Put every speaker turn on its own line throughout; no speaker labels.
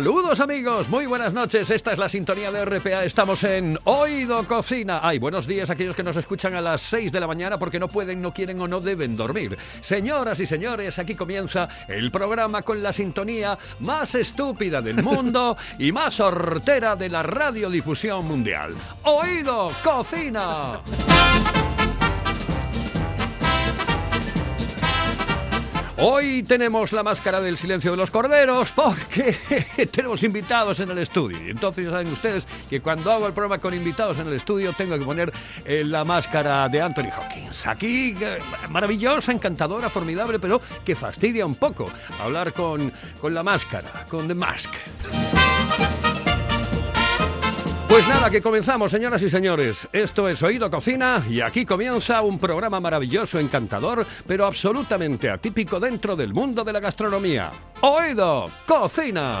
Saludos amigos, muy buenas noches. Esta es la sintonía de RPA. Estamos en Oído Cocina. Ay, buenos días a aquellos que nos escuchan a las 6 de la mañana porque no pueden, no quieren o no deben dormir. Señoras y señores, aquí comienza el programa con la sintonía más estúpida del mundo y más hortera de la radiodifusión mundial. Oído Cocina. Hoy tenemos la máscara del silencio de los corderos porque tenemos invitados en el estudio. Entonces ya saben ustedes que cuando hago el programa con invitados en el estudio tengo que poner eh, la máscara de Anthony Hawkins. Aquí, eh, maravillosa, encantadora, formidable, pero que fastidia un poco hablar con, con la máscara, con The Mask. Pues nada, que comenzamos, señoras y señores. Esto es Oído Cocina y aquí comienza un programa maravilloso, encantador, pero absolutamente atípico dentro del mundo de la gastronomía. Oído Cocina.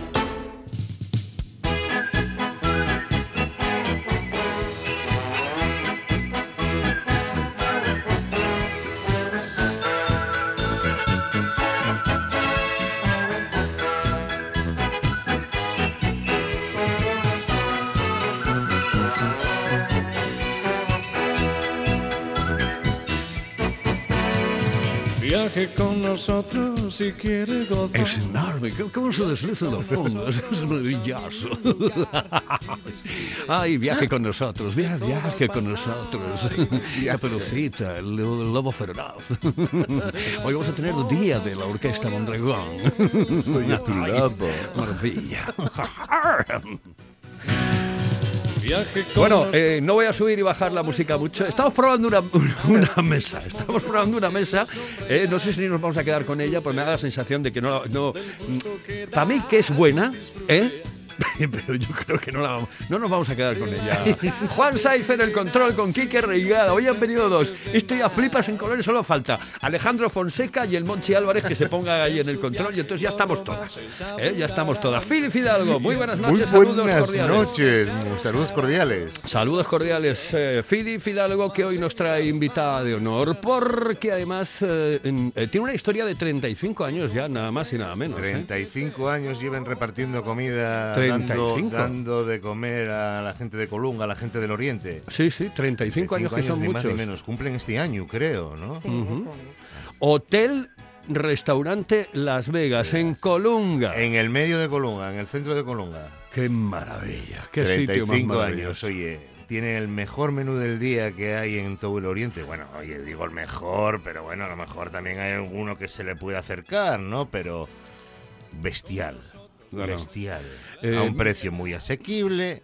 Viaje con nosotros si quiere gozar.
Es enorme, ¿Cómo- ¿cómo se desliza los fondos? Es maravilloso. Ay, viaje con nosotros, via- viaje con nosotros. Caperucita, el, el lobo feroz. Hoy vamos a tener el día de la Orquesta Mondragón.
Soy tu lobo.
Maravilla. Bueno, eh, no voy a subir y bajar la música mucho. Estamos probando una, mesa. Estamos probando una mesa. eh, no sé si nos vamos a quedar con ella, pues me da la sensación de que no. no para mí que es buena, ¿eh? Pero yo creo que no, la vamos- no nos vamos a quedar con ella. Juan Saiz en el control con Quique Reigada. Hoy han venido dos. Estoy a flipas en colores, solo falta Alejandro Fonseca y el Monchi Álvarez que se ponga ahí en el control. Y entonces ya estamos todas. ¿eh? Ya estamos todas. Fili Fidalgo, muy buenas
Muy
noches. saludos
buenas
cordiales.
noches, saludos cordiales.
Saludos cordiales, eh, Fili Fidalgo, que hoy nos trae invitada de honor, porque además eh, eh, tiene una historia de 35 años ya, nada más y nada menos. ¿eh?
35 años llevan repartiendo comida,
35.
dando, dando de comer a la gente de Colunga, a la gente del Oriente.
Sí, sí, 35 años que son
ni más ni
muchos.
menos. Cumplen este año, creo, ¿no?
Hotel, restaurante Las Vegas, en Colunga.
En el medio de Colunga, en el centro de Colunga.
Qué maravilla, qué sitio más
35 años, oye. Tiene el mejor menú del día que hay en todo el Oriente. Bueno, oye, digo el mejor, pero bueno, a lo mejor también hay alguno que se le puede acercar, ¿no? Pero bestial. Bestial.
Eh,
a un precio muy asequible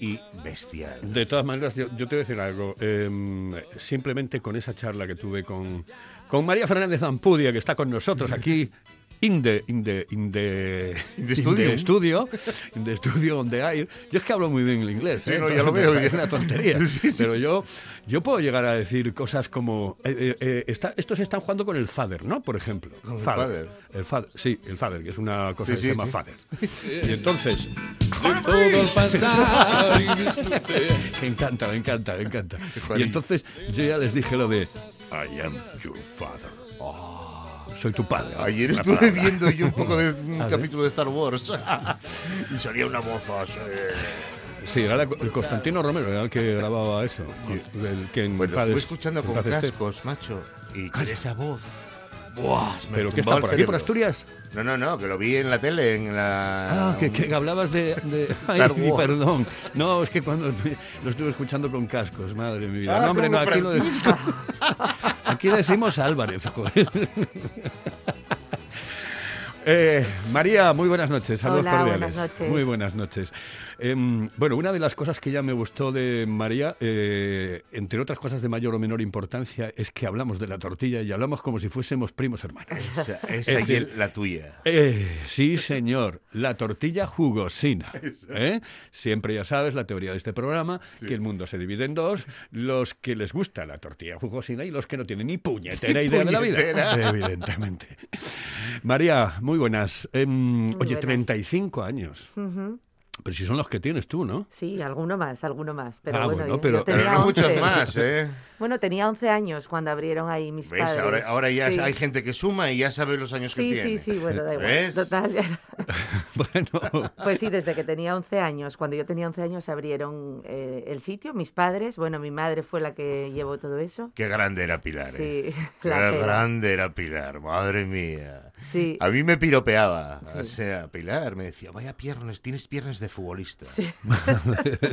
y bestial.
De todas maneras, yo, yo te voy a decir algo. em, simplemente con esa charla que tuve con, con María Fernández Ampudia, que está con nosotros aquí. In the, in the, in the,
In the studio.
estudio, in the studio donde hay. Yo es que hablo muy bien el inglés.
Sí,
¿eh?
no, ya lo veo.
Es una tontería. Pero yo, yo puedo llegar a decir cosas como. eh, eh, eh, está- estos están jugando con el Father, ¿no? Por ejemplo.
el Father.
El Father, sí, el Father, que es una cosa
Sí,
que
sí,
se llama
sí.
Father. Y entonces.
de todo el pasar y.
Me encanta, me encanta, me encanta. Y entonces yo ya les dije lo de I am your father. Soy tu padre.
Ayer estuve
palabra.
viendo yo un poco de un capítulo de Star Wars y salía una moza así.
Sí, era el Constantino Romero, era el que grababa eso. El que en paz
estuve escuchando con cascos, macho. Y con esa voz. Buah, me
¿Pero qué está por aquí, por. Asturias?
No, no, no, que lo vi en la tele, en la...
Ah, que, que hablabas de... ay, perdón. No, es que cuando lo estuve escuchando con cascos, madre vida.
Ah,
no, hombre, no, aquí, lo de- aquí decimos Álvarez, joder. Eh, María, muy buenas noches, saludos
Hola,
cordiales.
buenas noches.
Muy buenas noches. Em, bueno, una de las cosas que ya me gustó de María, eh, entre otras cosas de mayor o menor importancia, es que hablamos de la tortilla y hablamos como si fuésemos primos hermanos.
Esa, esa
Es
y
decir,
el- la tuya.
Eh, sí, señor. La tortilla jugosina. ¿eh? Siempre ya sabes la teoría de este programa, que el mundo se divide en dos, los que les gusta la tortilla jugosina y los que no tienen ni puñetera idea de la vida.
puñetera.
Evidentemente. María, muy buenas. Em, oye,
buenas.
35 años.
Ujú.
Pero si son los que tienes tú, ¿no?
Sí, alguno más, alguno más. Pero
Ah,
bueno,
bueno,
yo-
pero-
yo
Pero
tenía
no muchos
11.
más, ¿eh?
Bueno, tenía 11 años cuando abrieron ahí mis
¿Ves?
padres.
Ahora, ahora ya
Sí.
hay gente que suma y ya sabe los años que
Sí,
tiene.
sí, sí, bueno, da igual.
¿Ves?
Total.
Bueno,
Pues sí, desde que tenía 11 años. Cuando yo tenía 11 años abrieron eh, el sitio, mis padres. Bueno, mi madre fue la que llevó todo eso.
Qué grande era Pilar, ¿eh?
Sí,
Qué grande era Pilar, madre mía.
Sí.
A mí me piropeaba. O
Sí.
sea, Pilar me decía, vaya piernas, tienes piernas de futbolista.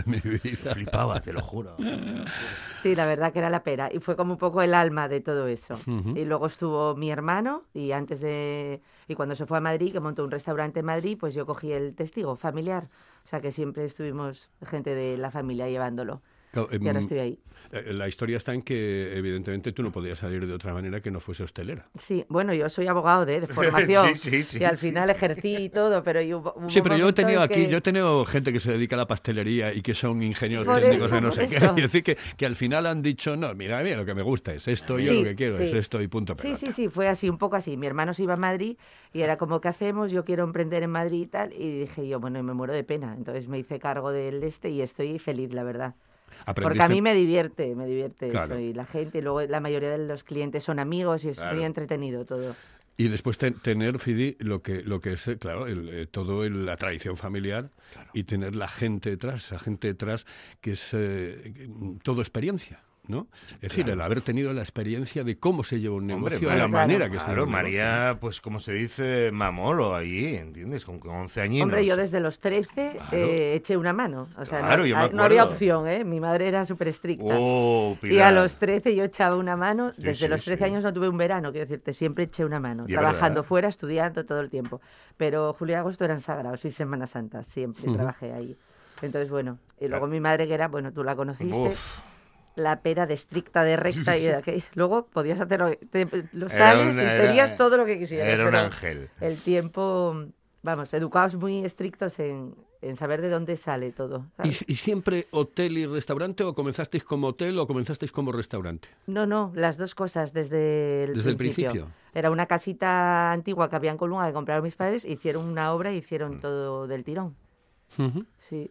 mi vida.
Flipaba, te lo juro.
Sí, la verdad que era la pera. Y fue como un poco el alma de todo eso. Y luego estuvo mi hermano y antes de... Y cuando se fue a Madrid, que montó un restaurante en Madrid, pues yo cogí el testigo familiar. O sea que siempre estuvimos gente de la familia llevándolo.
Claro,
Y ahora
em,
estoy ahí.
eh, La historia está en que, evidentemente, tú no podías salir de otra manera que no fuese hostelera.
Sí, bueno, yo soy abogado de, de formación.
Sí, sí, sí,
y al
sí.
final ejercí y todo, pero yo, hubo
Sí, pero yo he tenido
en
aquí,
que-
yo he tenido gente que se dedica a la pastelería y que son ingenieros
Por
técnicos
eso,
de no sé qué. Y decir que, que al final han dicho, no, mira, mira, lo que me gusta es esto, yo
Sí,
lo que quiero es
sí.
esto y punto
Sí,
pelota.
sí, sí, fue así, un poco así. Mi hermano se iba a Madrid y era como, ¿qué hacemos? Yo quiero emprender en Madrid y tal. Y dije yo, bueno, me muero de pena. Entonces me hice cargo del este y estoy feliz, la verdad. Porque a mí me divierte, me divierte
Claro.
eso. Y la gente, y luego la mayoría de los clientes son amigos y es
Claro.
muy entretenido todo.
Y después te- tener, Fidi, lo que, lo que es, eh, claro, el, eh, todo el- la tradición familiar y tener la gente detrás, esa gente detrás que es eh, mm, todo experiencia, ¿no? Es decir, el haber tenido la experiencia de cómo se lleva un
Hombre,
negocio, de la
claro.
manera que se lleva
Claro,
un negocio.
María, pues como se dice, mamolo allí, ¿entiendes? Con, con 11 añinos.
Hombre, yo desde los 13
Claro.
eh, eché una mano. O sea,
Claro,
no,
yo me
ah, no había opción, ¿eh? Mi madre era súper estricta.
Oh,
Y a los 13 yo echaba una mano.
Sí,
Desde
sí,
los 13
sí.
años no tuve un verano, quiero decirte, siempre eché una mano.
Y
trabajando
verdad.
fuera, estudiando todo el tiempo. Pero julio y agosto eran sagrados y Semana Santa, siempre trabajé ahí. Entonces, bueno. Y luego
Claro.
mi madre, que era, bueno, tú la conociste,
Uf,
la pera de estricta, de recta y de aquello. Luego podías hacer lo, te- lo
Era
sales
una-
y
era-
pedías todo lo que quisieras.
era un ángel.
El tiempo, vamos, educados muy estrictos en, en saber de dónde sale todo.
¿Y,
¿sabes?
y siempre hotel y restaurante o comenzasteis como hotel o comenzasteis como restaurante?
No, no, las dos cosas desde el
Desde el
principio.
principio.
Era una casita antigua que había en Colunga que compraron mis padres, hicieron una obra y
Mm.
hicieron todo del tirón. Sí.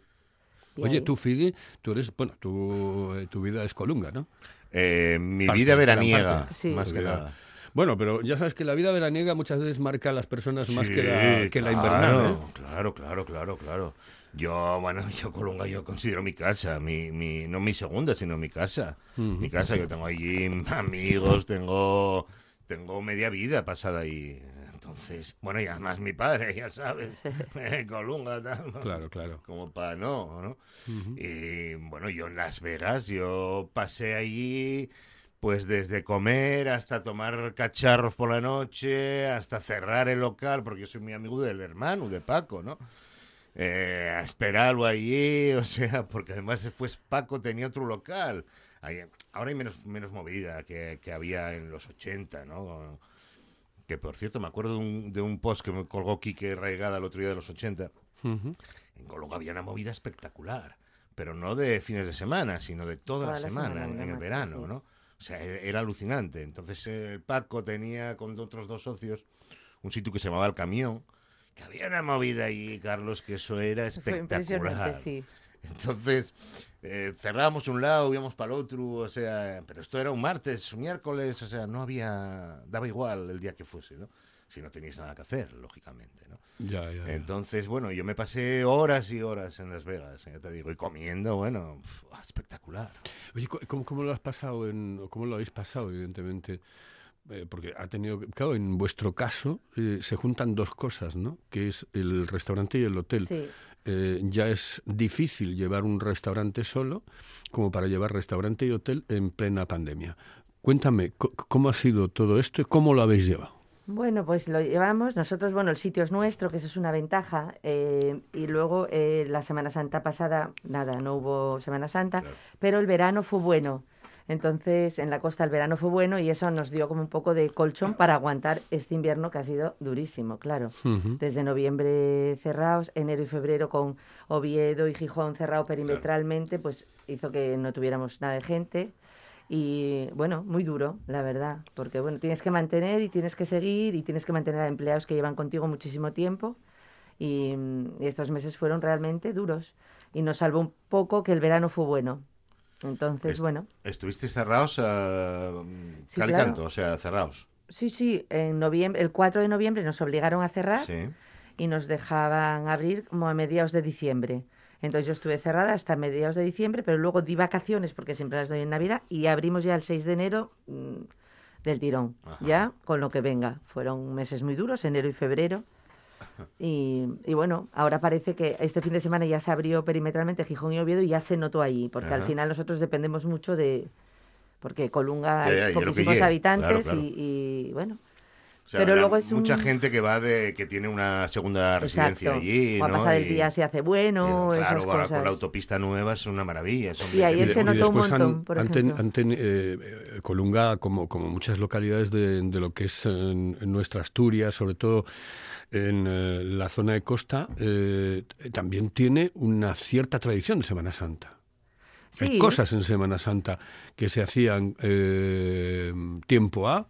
Oye, tú, Fidi, tú eres, bueno, tu, eh, tu vida es colunga, ¿no?
Eh, mi
Parte,
vida veraniega.
Sí.
más que nada.
Bueno, pero ya sabes que la vida veraniega muchas veces marca a las personas más
Sí,
que la, que la
claro,
invernal. ¿eh?
Claro, claro, claro, claro. Yo, bueno, yo Colunga yo considero mi casa, mi, mi, no mi segunda, sino mi casa. Mi casa, yo tengo allí amigos, tengo, tengo media vida pasada ahí. Entonces, bueno, y además mi padre, ya sabes, eh, Colunga, tal, ¿no?
Claro, claro.
como para no, ¿no?
Ujú.
Y bueno, yo en Las Vegas, yo pasé allí, pues desde comer hasta tomar cacharros por la noche, hasta cerrar el local, porque yo soy muy amigo del hermano, de Paco, ¿no? Eh, a esperarlo allí, o sea, porque además después Paco tenía otro local. Ahí- ahora hay menos, menos movida que, que había en los 80, ¿no? Que por cierto, me acuerdo de un, de un post que me colgó Quique Raigada el otro día de los 80.
Ujú.
En Colunga había una movida espectacular, pero no de fines de semana, sino de toda, la,
Toda la
semana,
semana,
en, el verano,
sí.
¿no? O sea, e- era alucinante. Entonces el Paco tenía con otros dos socios un sitio que se llamaba El Camión, que había una movida ahí, Carlos, que eso era
Fue
espectacular.
impresionante, sí.
Entonces, eh, cerrábamos un lado, íbamos para el otro, o sea, pero esto era un martes, un miércoles, o sea, no había, daba igual el día que fuese, ¿no? Si no teníais nada que hacer, lógicamente, ¿no?
Ya, ya, ya.
Entonces, bueno, yo me pasé horas y horas en Las Vegas, ya te digo, y comiendo, bueno, pf, espectacular.
Oye, ¿cu- ¿cómo, cómo lo has pasado? En, o ¿Cómo lo habéis pasado, evidentemente? Eh, porque ha tenido, claro, en vuestro caso eh, se juntan dos cosas, ¿no? Que es el restaurante y el hotel.
Sí.
Eh, ya es difícil llevar un restaurante solo como para llevar restaurante y hotel en plena pandemia. Cuéntame, ¿cómo ha sido todo esto y cómo lo habéis llevado?
Bueno, pues lo llevamos. Nosotros, bueno, el sitio es nuestro, que eso es una ventaja. eh, y luego eh, la Semana Santa pasada, nada, no hubo Semana Santa,
Claro.
pero el verano fue bueno. Entonces, en la costa el verano fue bueno y eso nos dio como un poco de colchón para aguantar este invierno que ha sido durísimo, claro. Desde noviembre cerrados, enero y febrero con Oviedo y Gijón cerrado perimetralmente, pues hizo que no tuviéramos nada de gente. Y bueno, muy duro, la verdad, porque bueno, tienes que mantener y tienes que seguir y tienes que mantener a empleados que llevan contigo muchísimo tiempo. Y, mm, y estos meses fueron realmente duros. Y nos salvó un poco que el verano fue bueno. Entonces,
Es-
bueno,
Estuvisteis cerrados a
Sí,
cal y
claro.
canto, o sea, cerrados.
sí, sí, en noviembre, el 4 de noviembre nos obligaron a cerrar.
Sí.
y nos dejaban abrir como a mediados de diciembre. Entonces yo estuve cerrada hasta mediados de diciembre, pero luego di vacaciones porque siempre las doy en Navidad y abrimos ya el 6 de enero mm, del tirón,
Ajá.
ya con lo que venga. Fueron meses muy duros, enero y febrero. Y, y bueno, ahora parece que este fin de semana ya se abrió perimetralmente Gijón y Oviedo y ya se notó allí, porque al final nosotros dependemos mucho de... Porque Colunga
Ya, ya,
hay poquísimos habitantes
claro, claro.
Y, y, bueno,
O sea,
Pero luego es
mucha
un-
gente que va de que tiene una segunda residencia
exacto.
allí,
o a
¿no?
pasar el
Y-
día si hace bueno,
y, claro,
esas cosas.
con la autopista nueva es una maravilla. son
Y ayer se notó un
han-
montón, por
han ten-
ejemplo.
han ten- eh, eh, Colunga, como, como muchas localidades de, de lo que es en, en nuestra Asturias, sobre todo en eh, la zona de costa, eh, también tiene una cierta tradición de Semana Santa. Hay cosas en Semana Santa que se hacían eh, tiempo A.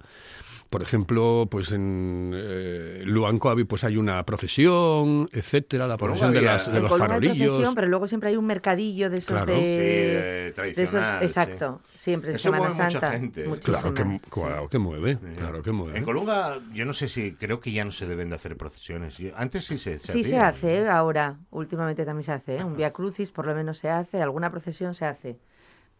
Por ejemplo, pues en eh, Luancoavi pues hay una procesión, etcétera, la procesión de, las, de los farolillos.
procesión, pero luego siempre hay un mercadillo de esos
Claro.
de,
Sí, eh,
de esos-
tradicional. sí.
exacto, siempre en
Eso
Semana
mueve mucha
Santa.
gente.
Claro que, claro que mueve,
Sí.
claro que mueve.
En Colunga, yo no sé si, creo que ya no se deben de hacer procesiones. Yo- antes sí se, se
Sí se hace ahora, últimamente también se hace, ¿eh? un Via Crucis por lo menos se hace, alguna procesión se hace,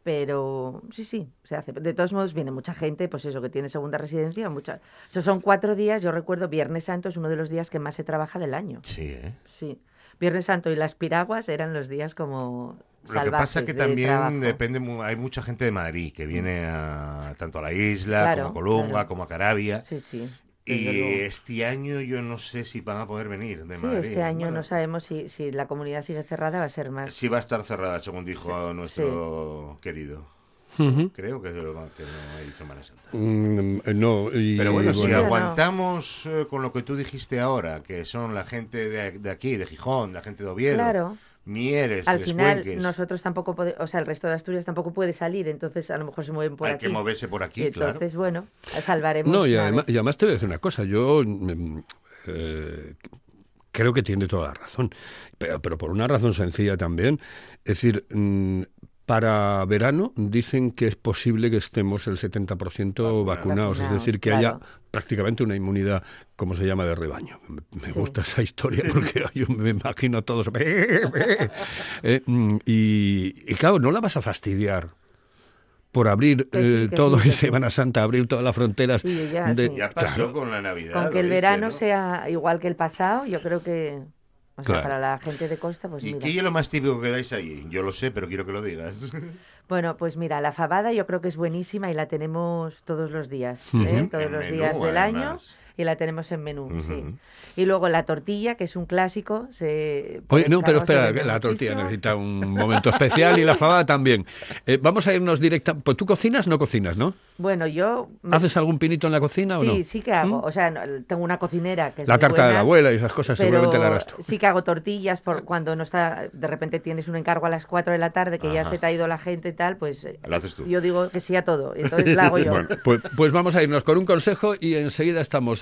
pero sí, sí, se hace. De todos modos viene mucha gente, pues eso, que tiene segunda residencia, mucha... Esos son cuatro días, yo recuerdo, Viernes Santo es uno de los días que más se trabaja del año,
Sí, ¿eh?
sí. Viernes Santo y las piraguas eran los días como
Lo que pasa es que también
trabajo.
depende, hay mucha gente de Madrid que viene a, tanto a la isla,
Claro,
como a Colunga,
claro.
como a Carabia.
Sí, sí.
Y este año yo no sé si van a poder venir de
Sí,
Madrid.
este año
Bueno,
no sabemos si, si la comunidad sigue cerrada, va a ser más.
Sí va a estar cerrada, según dijo nuestro querido. Creo que, lo va- que no hay Semana Santa.
Mm, no, y,
Pero bueno, si
bueno.
aguantamos eh, con lo que tú dijiste ahora, que son la gente de, de aquí, de Gijón, la gente de Oviedo,
Claro,
Mieres,
al
Les
final
Cuenques,
nosotros tampoco podemos, o sea, el resto de Asturias tampoco puede salir, entonces a lo mejor se mueven por
hay
aquí.
que moverse por aquí,
Y entonces,
claro.
bueno, salvaremos.
No, y además, y además te voy a decir una cosa, yo mm, eh, creo que tiene toda la razón, pero, pero por una razón sencilla también. Es decir, mm, para verano dicen que es posible que estemos el 70% vacunados,
Vacunados,
es decir, que
claro.
haya prácticamente una inmunidad, como se llama, de rebaño. Me,
Sí.
gusta esa historia porque yo me imagino a todos. Eh, mm, y, y claro, no la vas a fastidiar por abrir
Que sí,
eh, todo
sí,
en
sí.
Semana Santa, abrir todas las fronteras.
Sí, ya,
de-
sí.
Ya pasó
claro.
con la Navidad.
Con
lo
que el
viste,
verano
¿no?
sea igual que el pasado, yo creo que, o sea,
Claro.
para la gente de costa, pues
¿Y
mira.
qué es lo más típico que dais allí? Yo lo sé, pero quiero que lo digas.
Bueno, pues mira, la fabada yo creo que es buenísima y la tenemos todos los días. ¿eh? todos los
menú,
días del año
además.
Y la tenemos en menú, sí.
Ujú.
Y luego la tortilla, que es un clásico. Se,
Oye, no, pero espera, la tortilla necesita un momento especial y la fabada también. Eh, vamos a irnos directa. Pues tú cocinas, no cocinas, ¿no?
Bueno, yo... me-
¿Haces algún pinito en la cocina o
Sí,
no?
sí que hago.
¿Mm?
O sea, tengo una cocinera que es
La
muy
tarta de
buena,
la abuela y esas cosas
pero
seguramente la harás tú.
sí que hago tortillas por cuando no está... De repente tienes un encargo a las 4 de la tarde que ya
Ajá.
se te ha ido la gente y tal, pues... eh,
Lo haces tú.
Yo digo que sí a todo, entonces la hago yo.
Bueno, pues, pues vamos a irnos con un consejo y enseguida estamos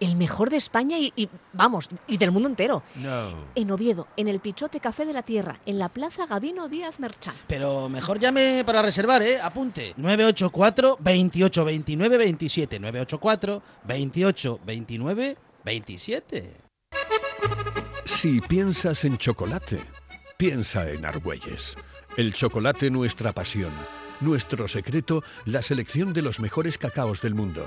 El mejor de España y, y, vamos, y del mundo entero.
No.
En Oviedo, en el Pichote Café de la Tierra, en la Plaza Gabino Díaz Merchán.
Pero mejor llame para reservar, ¿eh? Apunte. 984 28 29 27. 984 28 29 27.
Si piensas en chocolate, piensa en Argüelles. El chocolate nuestra pasión. Nuestro secreto, la selección de los mejores cacaos del mundo.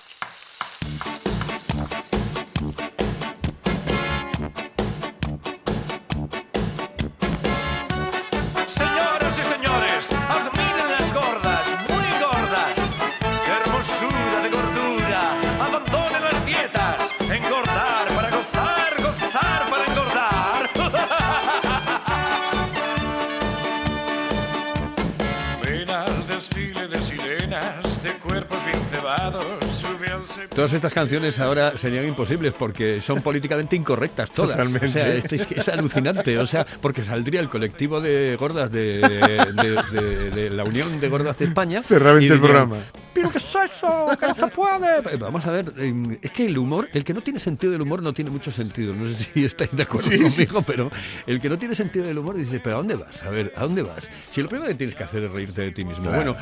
Todas estas canciones ahora serían imposibles porque son políticamente incorrectas todas.
Totalmente.
O sea, es, es alucinante. O sea, porque saldría el colectivo de gordas de, de- de- de la Unión de Gordas de España.
Cerramente el programa.
¿Pero qué es eso? ¡Que no se puede! Vamos a ver, eh, es que el humor, el que no tiene sentido del humor no tiene mucho sentido. No sé si estáis de acuerdo
Sí, sí.
conmigo, pero el que no tiene sentido del humor dice, ¿pero a dónde vas? A ver, ¿a dónde vas? Si lo primero que tienes que hacer es reírte de ti mismo.
Claro.
Bueno,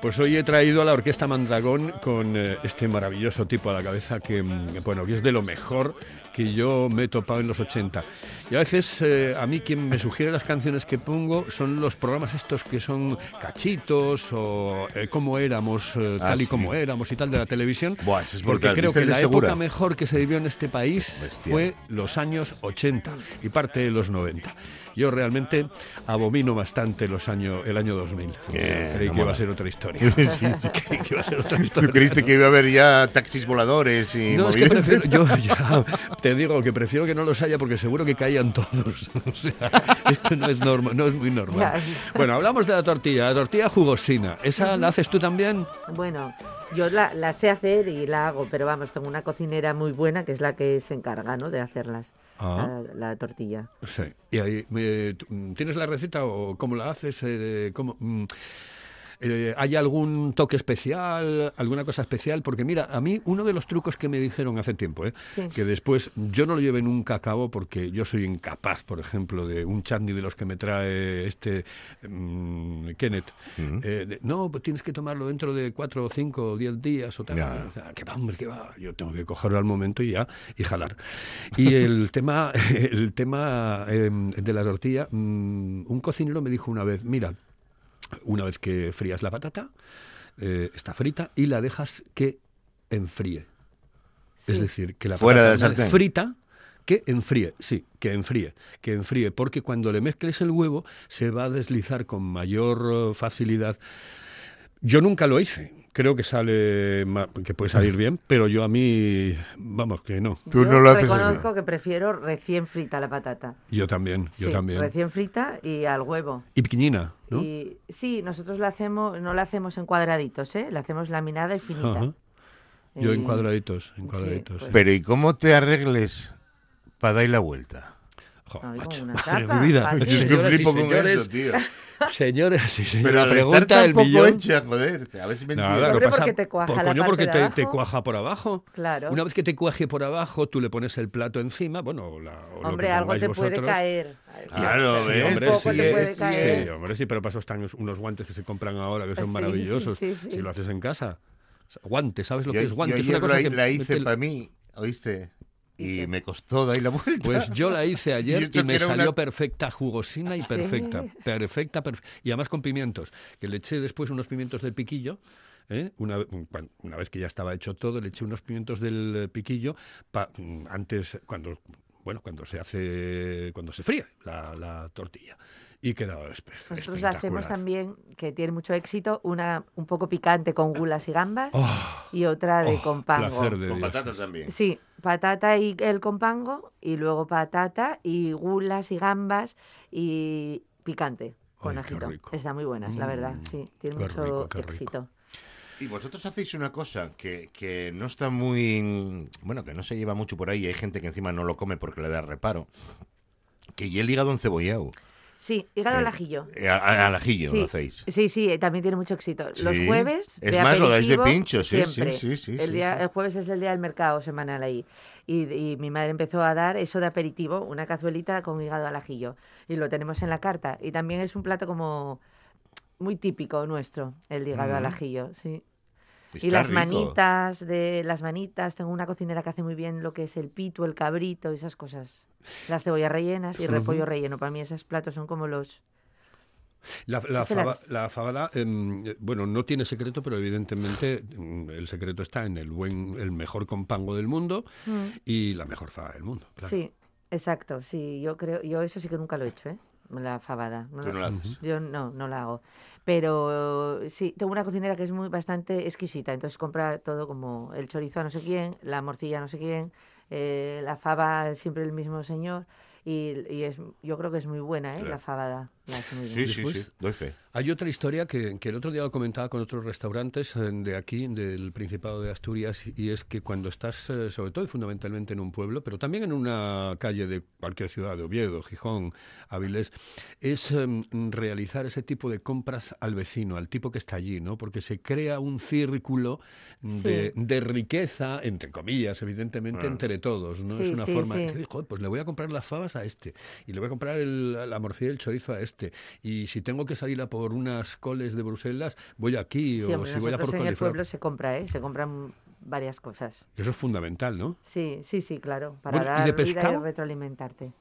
pues hoy he traído a la Orquesta Mandragón con eh, este maravilloso tipo a la cabeza que, mm, bueno, que es de lo mejor que yo me he topado en los 80. Y a veces eh, a mí quien me sugiere las canciones que pongo son los programas estos que son cachitos o eh, cómo éramos, eh,
Ah,
tal y
sí.
como éramos y tal de la televisión.
Buah, es
porque
brutal.
creo
¿Viste
que la
Segura?
época mejor que se vivió en este país
Bestia.
fue los años 80 y parte de los 90. Yo realmente abomino bastante los años, el año 2000.
Bien,
Creí
no
que iba a ser otra historia.
Sí, sí.
Creí que iba a ser otra
¿Tú
historia.
creíste que iba a haber ya taxis voladores y
No, es que
movidas?
prefiero, yo ya te digo que prefiero que no los haya porque seguro que caían todos. O sea, esto no es normal, no es muy normal. Bueno, hablamos de la tortilla, la tortilla jugosina. ¿Esa la haces tú también?
Bueno, yo la, la sé hacer y la hago, pero vamos, tengo una cocinera muy buena que es la que se encarga, ¿no? De hacerlas,
Ah.
la, la tortilla.
Sí. ¿Y ahí, eh, tienes la receta o cómo la haces? Eh, cómo, mm, eh, ¿Hay algún toque especial, alguna cosa especial? Porque mira, a mí uno de los trucos que me dijeron hace tiempo, ¿eh?
Sí.
que después yo no lo llevé nunca a cabo porque yo soy incapaz, por ejemplo, de un chutney de los que me trae este mm, Kenneth. Eh, de, no, pues tienes que tomarlo dentro de cuatro o cinco o diez días o tal.
Ya.
O sea, que va, hombre, que va. Yo tengo que cogerlo al momento y ya, y jalar. Y el tema, el tema eh, de la tortilla, mm, un cocinero me dijo una vez, mira, una vez que frías la patata, eh, está frita y la dejas que enfríe. Es decir, que la
Fuera de la
patata vez
sartén.
frita que enfríe, sí, que enfríe, que enfríe, porque cuando le mezcles el huevo se va a deslizar con mayor eh, facilidad. Yo nunca lo hice. Creo que sale ma- que puede salir bien, pero yo a mí vamos que no.
Tú
yo
no lo haces así.
reconozco que prefiero recién frita la patata.
Yo también, yo
Sí,
también.
Recién frita y al huevo.
Y pequeñina, ¿no?
Y sí, nosotros la hacemos, no la hacemos en cuadraditos, ¿eh? La hacemos laminada y finita.
Ajá. Yo en cuadraditos, en
sí,
cuadraditos.
pues-.
Pero ¿y cómo te arregles para dar la vuelta?
Jo,
Ay, con
macho,
una
madre mi vida.
Yo
Señoras y
flipo con
señores,
eso, tío.
Señores, y
Pero
señora,
al
pregunta
estar
el
tan poco
millón.
hecha, joder, a ver si me
pasa-
porque te cuaja
por
la
coño,
parte
porque
de
te, te
abajo.
cuaja por abajo.
Claro.
Una vez que te cuaje por abajo, tú le pones el plato encima, bueno, la, o lo
Hombre,
que
algo te puede
vosotros.
caer.
Claro,
Sí,
¿ves?
hombre, sí,
te puede
sí,
caer.
sí, hombre, sí, pero para eso están unos- guantes que se compran ahora que son
Sí,
maravillosos.
sí, sí, sí.
Si lo haces en casa. Guantes, ¿sabes lo
Yo,
que es guante?
yo
es una cosa
la,
que
la hice para mí, ¿oíste? Y me costó dar la vuelta.
Pues yo la hice ayer y, me salió
una-
perfecta, jugosina y perfecta.
Sí.
Perfecta, perfe- Y además con pimientos. Que le eché después unos pimientos del piquillo. ¿eh? Una, una vez que ya estaba hecho todo, le eché unos pimientos del eh, piquillo pa- mm, antes, cuando bueno, cuando se hace, cuando se fríe la, la tortilla. Y quedaba
Nosotros hacemos también, que tiene mucho éxito, una un poco picante con gulas y gambas
Oh,
y otra de
oh,
compango.
placer de
Con
Dios.
patatas también.
Sí, patata y el compango y luego patata y gulas y gambas y picante con
Ay,
ajito. Está muy buenas, la verdad.
Mm,
Sí, tiene
qué
mucho
rico, qué rico.
éxito.
Y vosotros hacéis una cosa que, que no está muy... Bueno, que no se lleva mucho por ahí. Hay gente que encima no lo come porque le da reparo. Que y el hígado encebollado.
Sí, hígado al
Eh,
ajillo.
Eh, Al ajillo
Sí,
lo hacéis.
Sí, sí, eh, también tiene mucho éxito. Los
Sí.
jueves.
Es
de
más, lo dais de pincho, sí, sí,
siempre.
sí, sí,
El, día, el jueves es el día del mercado semanal ahí. Y, y mi madre empezó a dar eso de aperitivo, una cazuelita con hígado al ajillo. Y lo tenemos en la carta. Y también es un plato como muy típico nuestro, el hígado al
Mm.
ajillo, sí.
Está
y las
rico.
manitas de las manitas, tengo una cocinera que hace muy bien lo que es el pito, el cabrito, esas cosas. Las cebollas rellenas y el repollo relleno. Para mí esos platos son como los
La, la, fabada, em, eh, bueno, no tiene secreto, pero evidentemente mm, el secreto está en el buen, el mejor compango del mundo
Mm.
y la mejor fava del mundo. claro.
Sí, exacto. Sí, yo creo, yo eso sí que nunca lo he hecho, ¿eh? La fabada.
Tú no la haces.
Yo no, no la hago. Pero sí, tengo una cocinera que es muy bastante exquisita, entonces compra todo como el chorizo a no sé quién, la morcilla a no sé quién, eh, la fava siempre el mismo señor y, y es, yo creo que es muy buena, ¿eh?
Claro.
La fabada. Bien.
Sí, sí, sí, doy fe.
Hay otra historia que, que el otro día lo comentaba con otros restaurantes eh, de aquí, del Principado de Asturias, y es que cuando estás, eh, sobre todo y fundamentalmente en un pueblo, pero también en una calle de cualquier ciudad, de Oviedo, Gijón, Avilés, es em, realizar ese tipo de compras al vecino, al tipo que está allí, ¿no? Porque se crea un círculo de, de riqueza, entre comillas, evidentemente,
Ah.
entre todos, ¿no? es una
sí,
forma
sí.
de, "Joder, pues le voy a comprar las fabas a este, y le voy a comprar el- la morcilla y el chorizo a este, y si tengo que salir a por unas coles de Bruselas, voy aquí,
Sí,
o
hombre,
si voy a por
en el pueblo se compra, ¿eh? Se compran varias cosas.
Eso es fundamental, ¿no?
Sí, sí, sí, claro, para
Bueno, ¿y
dar
de
vida y
pescado?
retroalimentarte.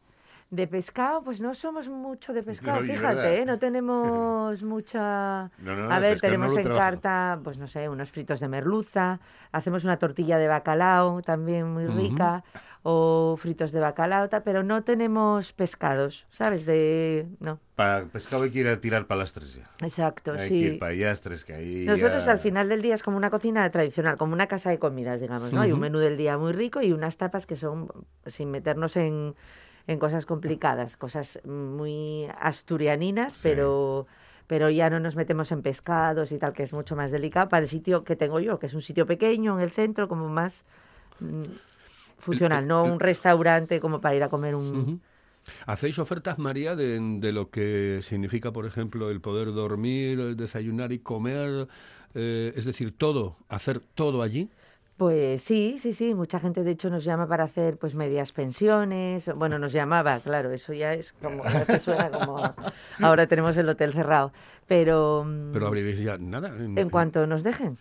De pescado, pues no somos mucho de pescado,
Oye,
fíjate. ¿eh? No tenemos mucha...
No, no,
A ver,
pescado no
tenemos en
trabajo.
carta, pues no sé, unos fritos de merluza, hacemos una tortilla de bacalao también muy rica, o fritos de bacalao, pero no tenemos pescados, ¿sabes? De... No,
Para pescado hay que ir a tirar palastras ya.
exacto,
Hay
sí.
que ir para allastres, que ahí
Nosotros
ya-
al final del día es como una cocina tradicional, como una casa de comidas, digamos, ¿no? Hay un menú del día muy rico y unas tapas que son, sin meternos en, en cosas complicadas, cosas muy asturianinas, pero, pero ya no nos metemos en pescados y tal, que es mucho más delicado para el sitio que tengo yo, que es un sitio pequeño en el centro, como más mm, funcional, no un restaurante como para ir a comer un...
¿Hacéis ofertas, María, de, de lo que significa, por ejemplo, el poder dormir, el desayunar y comer? Eh, es decir, todo, hacer todo allí.
Pues sí, sí, sí, mucha gente de hecho nos llama para hacer pues medias pensiones, bueno, nos llamaba, claro, eso ya es como, ya te suena como, ahora tenemos el hotel cerrado, pero, mm,
Pero abriréis ya nada.
en cuanto nos dejen,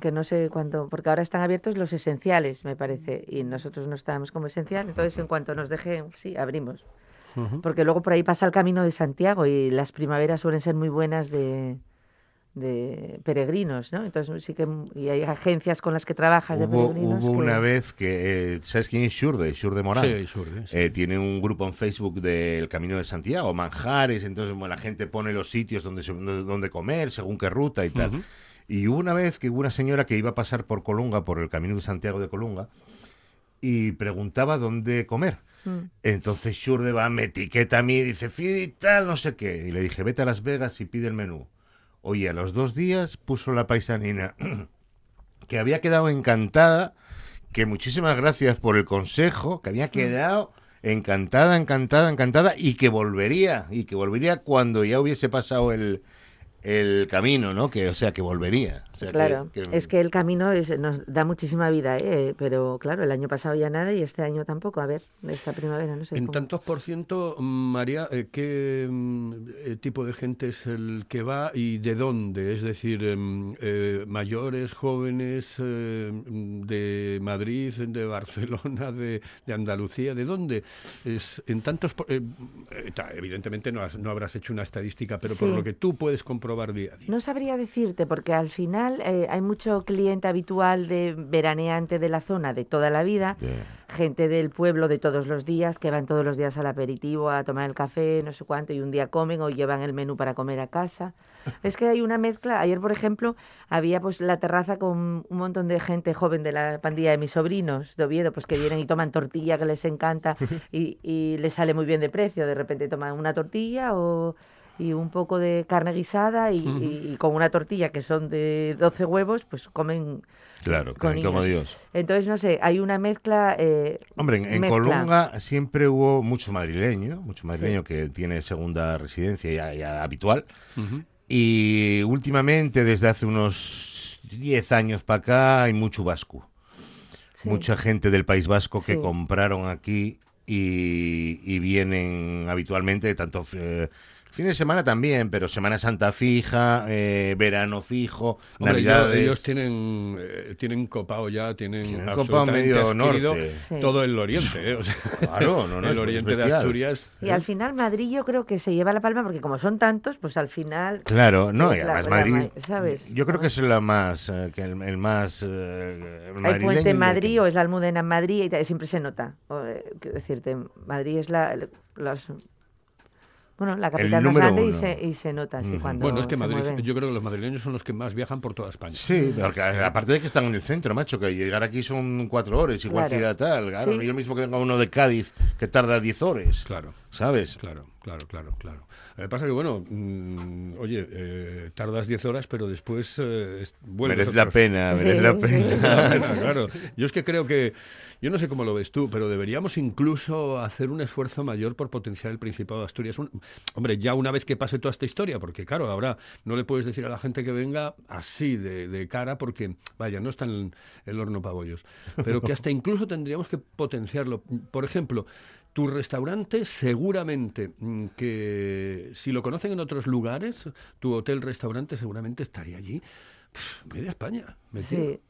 Que no sé cuánto, porque ahora están abiertos los esenciales, me parece, y nosotros no estábamos como esencial, entonces en cuanto nos dejen, sí, abrimos, porque luego por ahí pasa el camino de Santiago y las primaveras suelen ser muy buenas de de peregrinos, ¿no? Entonces sí que y hay agencias con las que trabajas de
Hubo,
peregrinos
hubo
que-
una vez que, eh, ¿sabes quién es Shurde? Shurde Morán.
Sí, Shurde, sí.
Eh, tiene un grupo en Facebook del Camino de Santiago, Manjares, entonces bueno, la gente pone los sitios donde, se- donde comer, según qué ruta y tal. Y hubo una vez que hubo una señora que iba a pasar por Colunga, por el Camino de Santiago de Colunga, y preguntaba dónde comer.
Mm.
Entonces Shurde va, me etiqueta a mí y dice, Fidi, tal, no sé qué. Y le dije, vete a Las Vegas y pide el menú. Oye, a los dos días puso la paisanina que había quedado encantada, que muchísimas gracias por el consejo, que había quedado encantada, encantada, encantada, y que volvería, y que volvería cuando ya hubiese pasado el, el camino, ¿no? Que, o sea, que volvería. O sea, que-
Claro,
que-
es que el camino es- nos da muchísima vida, ¿eh? pero claro, el año pasado ya nada y este año tampoco. A ver, esta primavera, no sé.
En
cómo-
tantos por ciento, María, eh, ¿qué mm, eh, tipo de gente es el que va y de dónde? Es decir, em, eh, mayores, jóvenes, eh, de Madrid, de Barcelona, de, de Andalucía, ¿de dónde? Es en tantos, por- evidentemente no, has- no habrás hecho una estadística, pero por
Sí.
lo que tú puedes comprobar día a día.
No sabría decirte, porque al final eh, hay mucho cliente habitual de veraneante de la zona de toda la vida, gente del pueblo de todos los días, que van todos los días al aperitivo a tomar el café, no sé cuánto, y un día comen o llevan el menú para comer a casa. Es que hay una mezcla. Ayer, por ejemplo, había pues la terraza con un montón de gente joven de la pandilla de mis sobrinos de Oviedo, pues que vienen y toman tortilla que les encanta y, y les sale muy bien de precio. De repente toman una tortilla o y un poco de carne guisada y, con una tortilla que son de 12 huevos, pues comen
Claro,
con
comen como. Dios.
Entonces, no sé, hay una mezcla. eh,
Hombre, en, en
mezcla.
Colunga siempre hubo mucho madrileño, mucho madrileño que tiene segunda residencia ya, ya habitual. Y últimamente, desde hace unos 10 años para acá, hay mucho vasco. Mucha gente del País Vasco que
Sí.
compraron aquí y, y vienen habitualmente, tanto eh, fin de semana también, pero Semana Santa fija, eh, verano fijo,
Hombre, ellos,
Navidades.
ellos tienen, eh, tienen copado ya, tienen,
Tienen copado
absolutamente
medio norte.
Todo el oriente. ¿eh? O sea,
Claro, no, no,
el
es
oriente de. Asturias.
Y al final Madrid yo creo que se lleva la palma porque como son tantos, pues al final...
Claro, no, y además
la
Madrid,
ma- ¿sabes?
yo creo que es la más, eh, que el, el más eh, el
Hay
madrileño
puente en Madrid o es la Almudena en Madrid y siempre se nota. O, eh, quiero decirte, Madrid es la... las- bueno, la capital más grande y se, y se nota así cuando
Bueno, es que Madrid,
mueven.
yo creo que los madrileños son los que más viajan por toda España.
Sí, porque aparte de que están en el centro, macho, que llegar aquí son cuatro horas, igual
Claro.
que ir a tal. Claro,
Sí.
no es lo mismo que venga uno de Cádiz, que tarda diez horas.
Claro.
¿Sabes?
Claro, claro, claro, claro. Lo que pasa que, bueno, mm, oye, eh, tardas 10 horas, pero después eh,
Merece la pena, merece la
Sí, sí.
pena.
claro. Yo es que creo que, yo no sé cómo lo ves tú, pero deberíamos incluso hacer un esfuerzo mayor por potenciar el Principado de Asturias. Un- hombre, ya una vez que pase toda esta historia, porque claro, ahora no le puedes decir a la gente que venga así de, de cara, porque, vaya, no está en el horno pabollos. Pero que hasta incluso tendríamos que potenciarlo. Por ejemplo, tu restaurante seguramente mm, que si lo conocen en otros lugares, tu hotel-restaurante seguramente estaría allí. Pff, media España. metido.
Sí.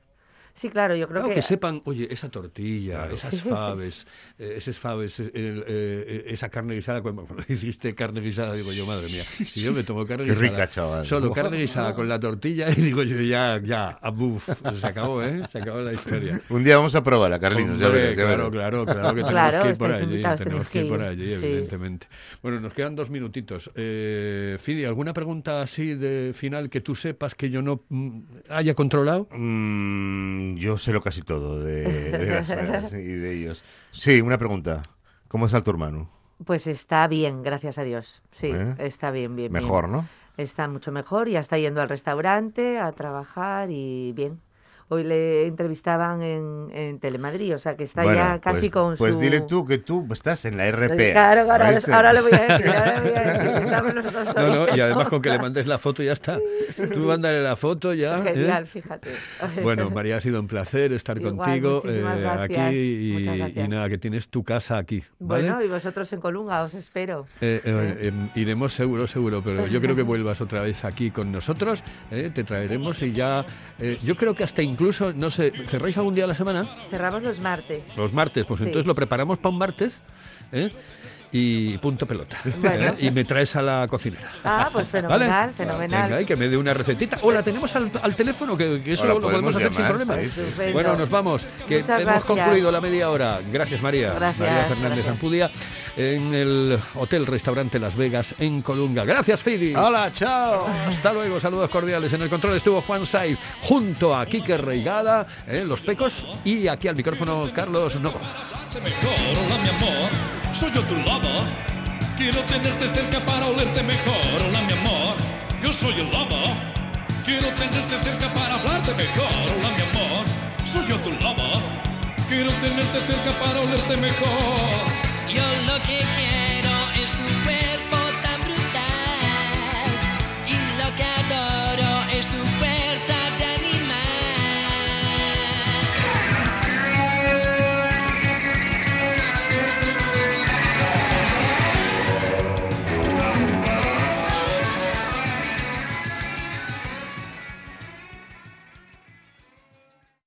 Sí, claro, yo creo
Claro, que,
que...
sepan, oye, esa tortilla, esas faves, eh, esos faves, eh, el, eh, esa carne guisada, cuando cuando hiciste carne guisada, digo yo, madre mía, si yo me tomo carne
Qué
guisada,
rica, chaval.
solo carne guisada con la tortilla, y digo yo, ya, ya, abuf, se acabó, ¿eh? Se acabó la historia.
Un día vamos a probarla, Carlinos. ya
Hombre,
verás, ya
claro,
verás.
claro, claro que tenemos
Claro,
que ir por allí, tenemos que ir por allí,
sí.
evidentemente. Bueno, nos quedan dos minutitos. Eh, Fidi, ¿alguna pregunta así de final que tú sepas que yo no mm, haya controlado?
Mm, yo sé lo casi todo de, de las y de ellos. Sí, una pregunta. ¿Cómo está tu hermano?
Pues está bien, gracias a Dios. Sí,
¿Eh?
está bien, bien. bien.
Mejor, ¿no?
Está mucho mejor, ya está yendo al restaurante a trabajar y bien. Hoy le entrevistaban en, en Telemadrid, o sea que está
Bueno,
ya casi
pues,
con
pues
su...
dile tú que tú estás en la RP.
Claro, ahora, ahora le voy a decir, ahora le voy a decir que estamos nosotros
No, no, y además con que le mandes la foto ya está. Tú mándale la foto ya. ¿eh?
Genial, fíjate.
Bueno, María, ha sido un placer estar
Igual,
contigo eh, aquí y, y nada, que tienes tu casa aquí. ¿vale?
Bueno, y vosotros en Colunga, os espero.
Eh, eh, em, iremos seguro, seguro, pero yo creo que vuelvas otra vez aquí con nosotros, eh, te traeremos y ya, eh, yo creo que hasta incluso, no sé, ¿cerráis algún día a la semana?
Cerramos los martes.
Los martes, pues
Sí.
entonces lo preparamos para un martes ¿eh? Y punto pelota.
Bueno.
¿eh? Y me traes a la cocinera.
Ah, pues fenomenal, fenomenal.
Venga, y que me dé una recetita. O la tenemos al, al teléfono, que, que eso
Ahora
lo, podemos
podemos
hacer sin problema.
sí, sí.
Estupendo.
Bueno, nos vamos, que
Muchas
hemos
gracias.
concluido la media hora. Gracias, María.
Gracias,
María Fernández
gracias.
Ampudia, en el Hotel Restaurante Las Vegas, en Colunga. Gracias, Fidi.
Hola, chao.
Hasta luego, saludos cordiales. En el control estuvo Juan Saiz, junto a Quique Reigada, eh, Los Pecos, y aquí al micrófono Carlos Novo.
Soy yo tu lobo. Quiero tenerte cerca para olerte mejor, hola mi amor, yo soy el lobo. Quiero tenerte cerca para hablarte mejor, hola mi amor, soy yo tu lobo. Quiero tenerte cerca para olerte mejor. Y
que quiero.